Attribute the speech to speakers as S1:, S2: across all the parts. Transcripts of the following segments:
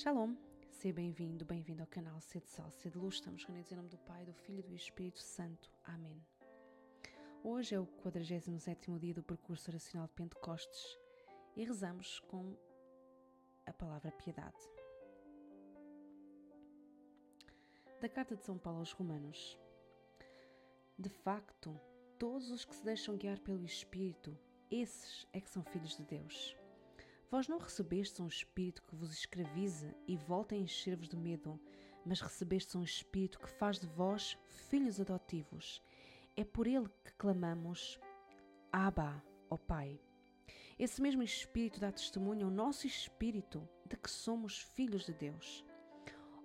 S1: Shalom, seja bem-vindo, bem-vindo ao canal Sede Sal, Sede Luz. Estamos reunidos em nome do Pai, do Filho e do Espírito Santo. Amém. Hoje é o 47 dia do percurso oracional de Pentecostes e rezamos com a palavra piedade. Da carta de São Paulo aos Romanos. De facto, todos os que se deixam guiar pelo Espírito, esses é que são filhos de Deus. Vós não recebestes um espírito que vos escravize e volta a encher-vos de medo, mas recebestes um espírito que faz de vós filhos adotivos. É por ele que clamamos: Abba, ó Pai. Esse mesmo espírito dá testemunho ao nosso espírito de que somos filhos de Deus.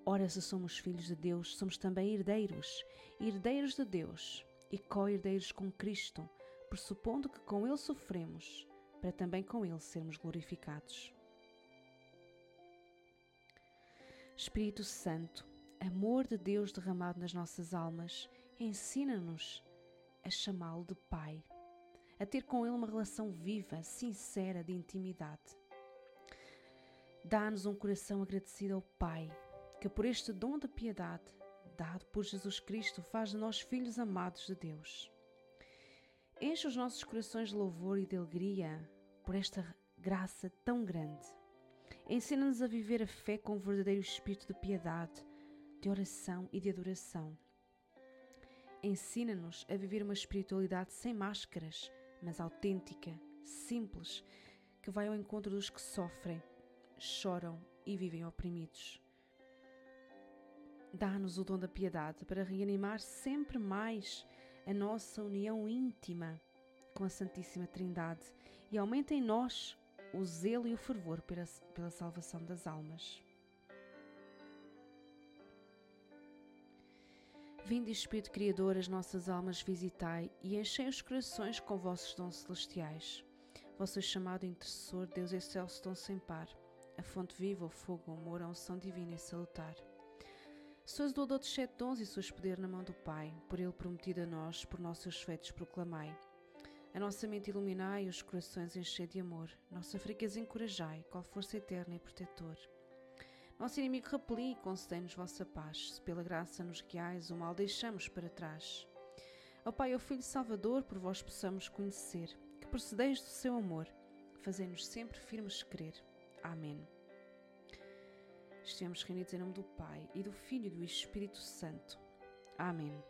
S1: Ora, se somos filhos de Deus, somos também herdeiros, herdeiros de Deus e co-herdeiros com Cristo, pressupondo que com Ele sofremos, para também com Ele sermos glorificados. Espírito Santo, amor de Deus derramado nas nossas almas, ensina-nos a chamá-lo de Pai, a ter com Ele uma relação viva, sincera, de intimidade. Dá-nos um coração agradecido ao Pai, que por este dom de piedade, dado por Jesus Cristo, faz de nós filhos amados de Deus. Enche os nossos corações de louvor e de alegria por esta graça tão grande. Ensina-nos a viver a fé com o verdadeiro espírito de piedade, de oração e de adoração. Ensina-nos a viver uma espiritualidade sem máscaras, mas autêntica, simples, que vai ao encontro dos que sofrem, choram e vivem oprimidos. Dá-nos o dom da piedade para reanimar sempre mais a nossa união íntima com a Santíssima Trindade e aumenta em nós o zelo e o fervor pela, pela salvação das almas. Vinde, Espírito Criador, as nossas almas visitai e enchei os corações com vossos dons celestiais. Vosso chamado intercessor, Deus excelso, dom sem par, a fonte viva, o fogo, o amor, a unção divina e salutar. Sois doador de sete dons e sois poder na mão do Pai, por ele prometido a nós, por nossos feitos proclamai. A nossa mente iluminai, os corações enchei de amor, nossa fraqueza encorajai, qual força eterna e protetor. Nosso inimigo repeli, concedei-nos vossa paz, se pela graça nos guiais, o mal deixamos para trás. Ó Pai, ó Filho Salvador, por vós possamos conhecer, que procedeis do seu amor, fazei-nos sempre firmes crer. Amém. Estamos reunidos em nome do Pai, e do Filho e do Espírito Santo. Amém.